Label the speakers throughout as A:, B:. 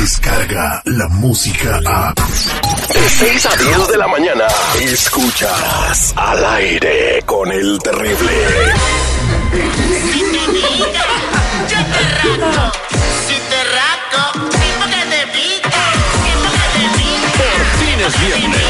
A: música, la música a...
B: De 6 a 10 de la mañana, escuchas al aire con el terrible.
C: Si te pica, yo te rasco. Si te rasco, tiempo que te pica. Tiempo que te pica.
D: Por fin es viernes.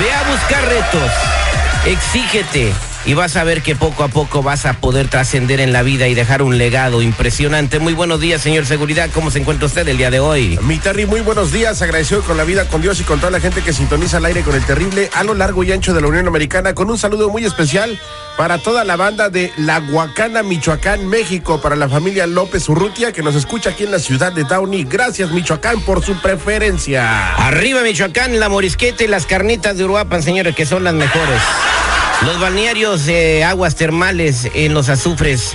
D: ve a buscar retos, exígete y vas a ver que poco a poco vas a poder trascender en la vida y dejar un legado impresionante. Muy buenos días, señor Seguridad. ¿Cómo se encuentra usted el día de hoy?
E: Mi Terry, muy buenos días. Agradecido con la vida, con Dios y con toda la gente que sintoniza al aire con el terrible a lo largo y ancho de la Unión Americana. Con un saludo muy especial para toda la banda de La Huacana, Michoacán, México. Para la familia López Urrutia que nos escucha aquí en la ciudad de Downey. Gracias, Michoacán, por su preferencia.
D: Arriba Michoacán, la morisqueta y las carnitas de Uruapan, señores, que son las mejores. Los balnearios de aguas termales en los azufres,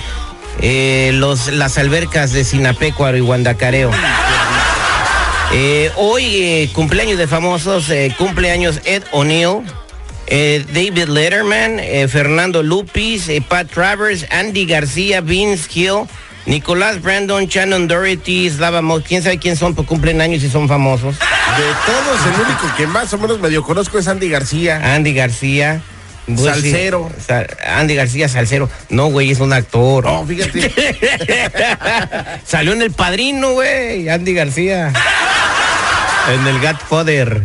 D: eh, los, las albercas de Sinapecuaro y Guandacareo. Eh, hoy eh, cumpleaños de famosos, cumpleaños Ed O'Neill, David Letterman, Fernando Lupis, Pat Travers, Andy García, Vince Hill, Nicolás Brandon, Shannon Doherty, Slava Mo, quién sabe quién son, pues cumplen años y son famosos.
E: De todos, el único que más o menos medio conozco es Andy García.
D: Andy García. Pues sí,
E: Salsero.
D: Sa- Andy García Salcero. No, güey, es un actor.
E: Oh, fíjate.
D: Salió en El Padrino, güey. Andy García. En el Godfather.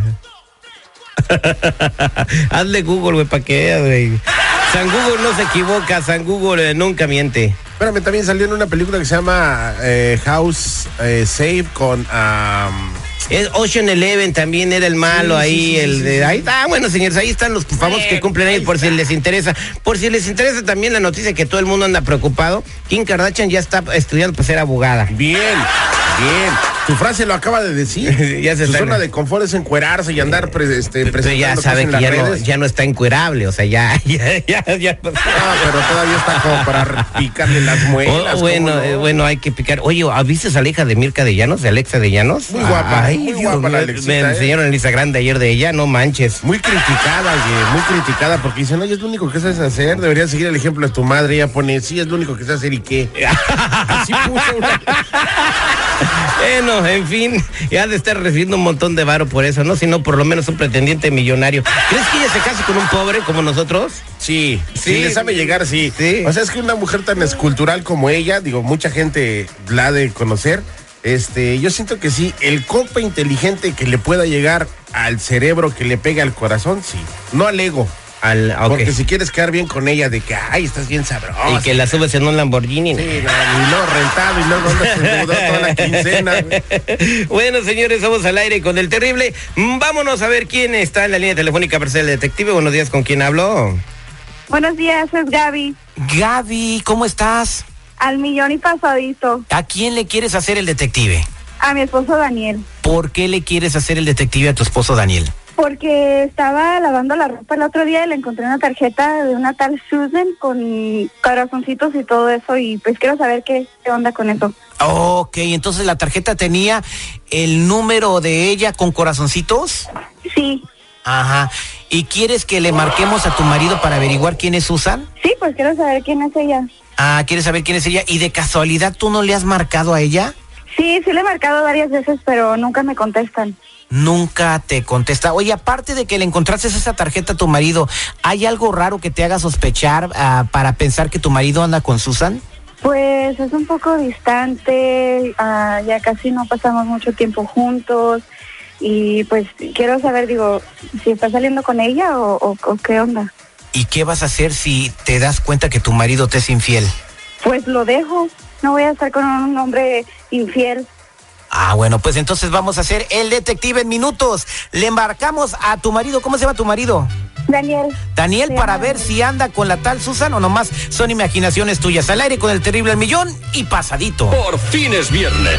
D: Hazle Google, güey, para que veas, güey. San Google no se equivoca, San Google eh, nunca miente.
E: Espérame, también salió en una película que se llama eh, House eh, Save con... am,
D: Es Ocean Eleven también era el malo
E: Sí,
D: ahí,
E: sí, sí,
D: el de ahí está, bueno señores, ahí están los famosos que cumplen ahí por si les interesa. Por si les interesa también la noticia que todo el mundo anda preocupado, Kim Kardashian ya está estudiando para ser abogada.
E: Bien, bien. Tu frase lo acaba de decir.
D: Ya se
E: Su zona de confort es encuerarse y andar pre- este,
D: Pero
E: presentando
D: ya sabe que ya no,
E: redes.
D: ya no está encuerable, o sea, ya, ya, ya, ya.
E: No, pero todavía está como para picarle las muelas.
D: Oh, bueno,
E: ¿cómo no?
D: eh, bueno, hay que picar. Oye, ¿viste a la hija de Mirka de Llanos, de Alexa de Llanos?
E: Muy guapa, muy
D: Dios
E: guapa la Alexita,
D: Me
E: ¿eh?
D: enseñaron en Instagram de ayer de ella, no manches.
E: Muy criticada, muy criticada porque dicen, oye, es lo único que sabes hacer, deberías seguir el ejemplo de tu madre. Ella pone, sí, es lo único que sabes hacer y qué. Así puso una...
D: Bueno, en fin, ya de estar recibiendo un montón de varo por eso, ¿no? Si no, por lo menos un pretendiente millonario. ¿Crees que ella se case con un pobre como nosotros?
E: Sí, sí,
D: Sí.
E: le sabe llegar, sí.
D: Sí.
E: O sea, es que una mujer tan escultural como ella, digo, mucha gente la ha de conocer. Este, yo siento que sí, el compa inteligente que le pueda llegar al cerebro, que le pegue al corazón, sí. No al ego.
D: Al, ah, ok.
E: Porque si quieres quedar bien con ella, de que, ay, estás bien sabroso.
D: Y que la subes en un Lamborghini.
E: Sí, no, y luego rentado y luego endeudado toda la quincena.
D: Bueno, señores, somos al aire con el terrible. Mm, Vámonos a ver quién está en la línea telefónica para ser el detective. Buenos días, ¿con quién hablo?
F: Buenos días, es Gaby.
D: Gaby, ¿cómo estás?
F: Al millón y pasadito.
D: ¿A quién le quieres hacer el detective?
F: A mi esposo Daniel.
D: ¿Por qué le quieres hacer el detective a tu esposo Daniel?
F: Porque estaba lavando la ropa el otro día y le encontré una tarjeta de una tal Susan con corazoncitos y todo eso. Y pues quiero saber qué, qué onda con eso.
D: Ok, entonces la tarjeta tenía el número de ella con corazoncitos.
F: Sí,
D: Ajá. ¿Y quieres que le marquemos a tu marido para averiguar quién es Susan?
F: sí, pues quiero saber quién es ella.
D: Ah, ¿quieres saber quién es ella? ¿Y de casualidad tú no le has marcado a ella?
F: Sí, sí le he marcado varias veces, pero nunca me contestan.
D: Nunca te contesta. Oye, aparte de que le encontraste esa tarjeta a tu marido, ¿hay algo raro que te haga sospechar ah, para pensar que tu marido anda con Susan?
F: Pues es un poco distante, ah, ya casi no pasamos mucho tiempo juntos y pues quiero saber, digo, si está saliendo con ella o, o- o qué onda.
D: ¿Y qué vas a hacer si te das cuenta que tu marido te es infiel?
F: Pues lo dejo, no voy a estar con un hombre infiel.
D: Ah, bueno, pues entonces vamos a hacer el detective en minutos. Le embarcamos a tu marido. ¿Cómo se llama tu marido?
F: Daniel.
G: Daniel, para ver si anda con la tal Susan o nomás son imaginaciones tuyas. Al aire con el terrible al millón y pasadito.
B: Por fin es viernes.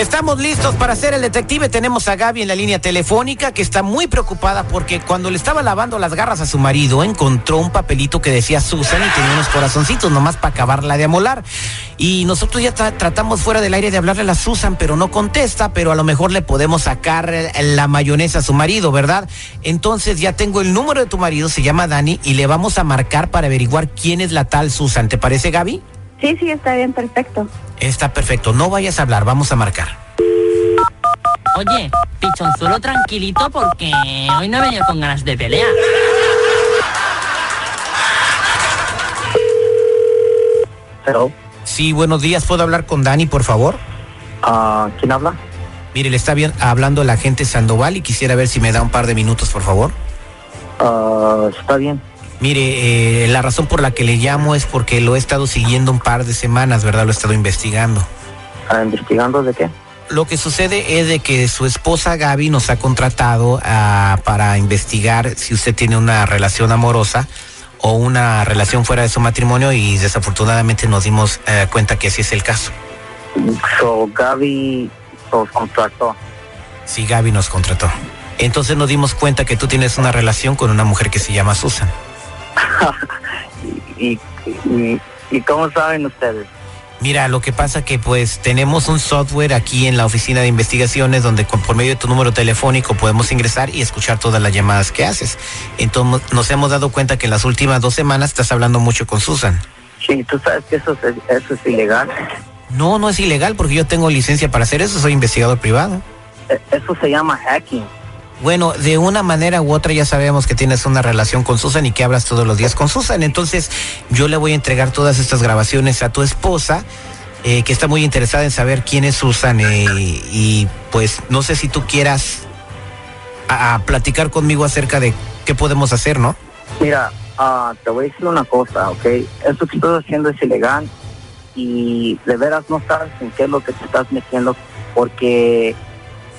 G: Estamos listos para ser el detective. Tenemos a Gaby en la línea telefónica que está muy preocupada porque cuando le estaba lavando las garras a su marido encontró un papelito que decía Susan y tenía unos corazoncitos nomás para acabarla de amolar. Y nosotros ya tra- tratamos fuera del aire de hablarle a la Susan, pero no contesta, pero a lo mejor le podemos sacar eh, la mayonesa a su marido, ¿verdad? Entonces ya tengo el número de tu marido, se llama Dani, y le vamos a marcar para averiguar quién es la tal Susan. ¿Te parece, Gaby?
F: Sí, sí, está bien, perfecto.
G: Está perfecto, no vayas a hablar, vamos a marcar.
H: Oye, pichonzuelo tranquilito porque hoy no he venido con ganas de pelear.
I: Hello.
G: Sí, buenos días, ¿puedo hablar con Dani, por favor?
I: Ah, ¿Quién habla?
G: Mire, le está bien hablando el agente Sandoval y quisiera ver si me da un par de minutos, por favor.
I: Ah, está bien.
G: Mire, eh, la razón por la que le llamo es porque lo he estado siguiendo un par de semanas, ¿verdad? Lo he estado investigando.
I: Ah, ¿Investigando de qué?
G: Lo que sucede es de que su esposa Gaby nos ha contratado ah, para investigar si usted tiene una relación amorosa o una relación fuera de su matrimonio y desafortunadamente nos dimos eh, cuenta que así es el caso.
I: So, Gaby os contrató.
G: Sí, Gaby nos contrató. Entonces nos dimos cuenta que tú tienes una relación con una mujer que se llama Susan.
I: ¿Y, y, y cómo saben ustedes?
G: Mira, lo que pasa que pues tenemos un software aquí en la oficina de investigaciones donde con- por medio de tu número telefónico podemos ingresar y escuchar todas las llamadas que haces. Entonces nos hemos dado cuenta que en las últimas dos semanas estás hablando mucho con Susan.
I: Sí, ¿tú sabes que eso es, eso es ilegal?
G: No, no es ilegal porque yo tengo licencia para hacer eso, soy investigador privado.
I: E- Eso se llama hacking.
G: Bueno, de una manera u otra ya sabemos que tienes una relación con Susan y que hablas todos los días con Susan. Entonces yo le voy a entregar todas estas grabaciones a tu esposa, eh, que está muy interesada en saber quién es Susan. eh, y pues no sé si tú quieras a, platicar conmigo acerca de qué podemos hacer, ¿no?
I: Mira, ah, te voy a decir una cosa, ¿ok? Eso que estás haciendo es ilegal y de veras no sabes en qué es lo que te estás metiendo porque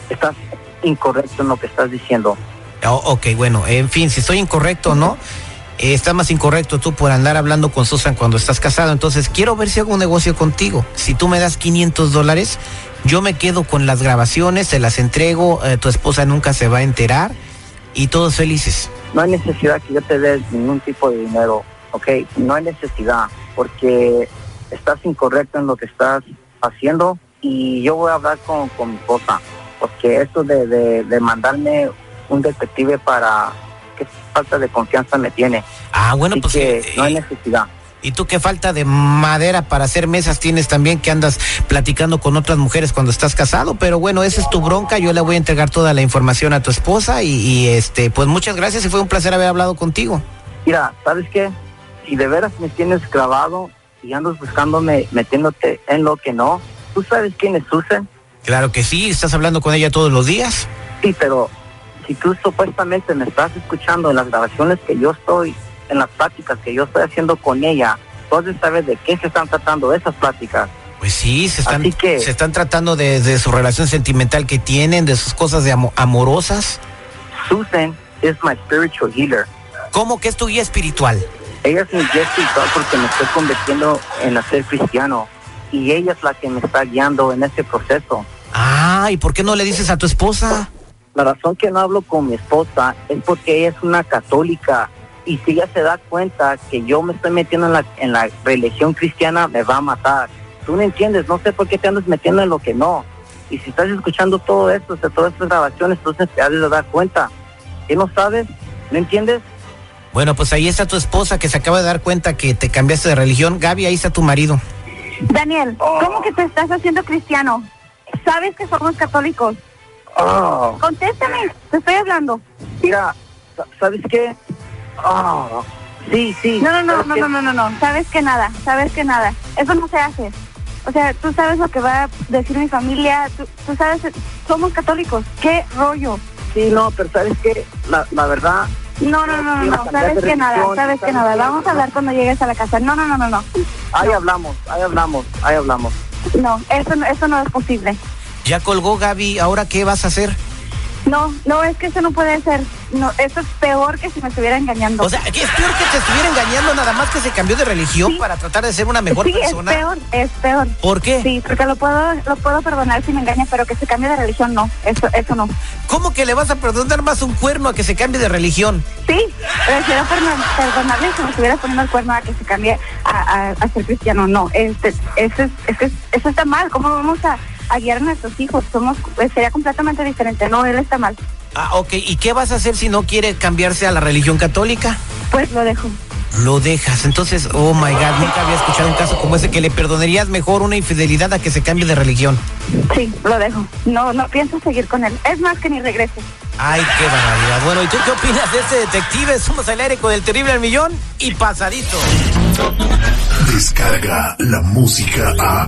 I: estás incorrecto en lo que estás diciendo.
G: Oh, ok, bueno, en fin, si estoy incorrecto o no, eh, está más incorrecto tú por andar hablando con Susan cuando estás casado. Entonces, quiero ver si hago un negocio contigo. Si tú me das 500 dólares, yo me quedo con las grabaciones, te las entrego, eh, tu esposa nunca se va a enterar y todos felices.
I: No hay necesidad que yo te dé ningún tipo de dinero, ¿ok? No hay necesidad porque estás incorrecto en lo que estás haciendo y yo voy a hablar con, con mi esposa porque esto de, de, de mandarme un detective para qué falta de confianza me tiene.
G: Ah, bueno,
I: Así
G: pues...
I: que
G: eh,
I: no hay necesidad.
G: ¿Y tú qué falta de madera para hacer mesas tienes también que andas platicando con otras mujeres cuando estás casado? Pero bueno, esa es tu bronca. Yo le voy a entregar toda la información a tu esposa y, y, este, pues muchas gracias y fue un placer haber hablado contigo.
I: Mira, ¿sabes qué? Si de veras me tienes grabado y andas buscándome, metiéndote en lo que no, ¿tú sabes quién es Susan?
G: Claro que sí, estás hablando con ella todos los días.
I: Sí, pero si tú supuestamente me estás escuchando en las grabaciones que yo estoy, en las pláticas que yo estoy haciendo con ella, tú has de saber de qué se están tratando esas pláticas.
G: Pues sí, se están,
I: Así que-
G: se están tratando de, de su relación sentimental que tienen, de sus cosas de amo- amorosas.
I: Susan is my spiritual healer.
G: ¿Cómo que es tu guía espiritual?
I: Ella es mi guía espiritual porque me estoy convirtiendo en a ser cristiano y ella es la que me está guiando en ese proceso.
G: Ah, ¿y por qué no le dices a tu esposa?
I: La razón que no hablo con mi esposa es porque ella es una católica y si ella se da cuenta que yo me estoy metiendo en la, en la religión cristiana, me va a matar. Tú no entiendes, no sé por qué te andas metiendo en lo que no. Y si estás escuchando todo esto, o sea, todas estas grabaciones, entonces te has de dar cuenta. ¿Qué no sabes? ¿No entiendes?
G: Bueno, pues ahí está tu esposa que se acaba de dar cuenta que te cambiaste de religión. Gaby, ahí está tu marido.
F: Daniel, ¿cómo que te estás haciendo cristiano? Sabes que somos católicos.
I: Oh,
F: Contéstame, te estoy hablando.
I: mira, sa- ¿sabes qué? Ah, sí, sí.
F: No, no, no,
I: ¿sabes
F: no, no, no, no, no, sabes que nada, sabes que nada, eso no se hace. O sea, tú sabes lo que va a decir mi familia, tú, tú sabes, somos católicos, ¿qué rollo?
I: Sí, no, pero ¿sabes qué? La, la verdad...
F: No, no, no, no, no, sabes que nada, sabes que
I: ¿sabes
F: nada, vamos a hablar cuando llegues a la casa. No, no, no, no, no,
I: Ahí hablamos, ahí hablamos, ahí hablamos.
F: no, eso, no- eso no es posible.
G: Ya colgó Gaby, ¿ahora qué vas a hacer?
F: No, no, es que eso no puede ser, no, eso es peor que si me estuviera engañando.
G: O sea, que es peor que te estuviera engañando nada más que se cambió de religión
F: Sí.
G: para tratar de ser una mejor
F: sí,
G: persona.
F: es peor, es peor.
G: ¿Por qué?
F: Sí, porque lo puedo, lo puedo perdonar si me engaña, pero que se cambie de religión, no, eso, eso no.
G: ¿Cómo que le vas a perdonar más un cuerno a que se cambie de religión?
F: Sí, prefiero perno- perdonarle si me estuviera poniendo el cuerno a que se cambie a, a- a ser cristiano. No, este, eso, es, es- eso está mal. ¿Cómo vamos a, a guiar a nuestros hijos? Somos, pues, sería completamente diferente. No, él está mal.
G: Ah, ok. ¿Y qué vas a hacer si no quiere cambiarse a la religión católica?
F: Pues lo dejo.
G: Lo dejas. Entonces, oh my God, nunca había escuchado un caso como ese que le perdonarías mejor una infidelidad a que se cambie de religión.
F: Sí, lo dejo. No, no pienso seguir con él. Es más que ni regrese.
G: Ay, qué barbaridad. Bueno, ¿y tú qué opinas de este detective? Somos al aire con el terrible al millón y pasadito.
B: Descarga la música a.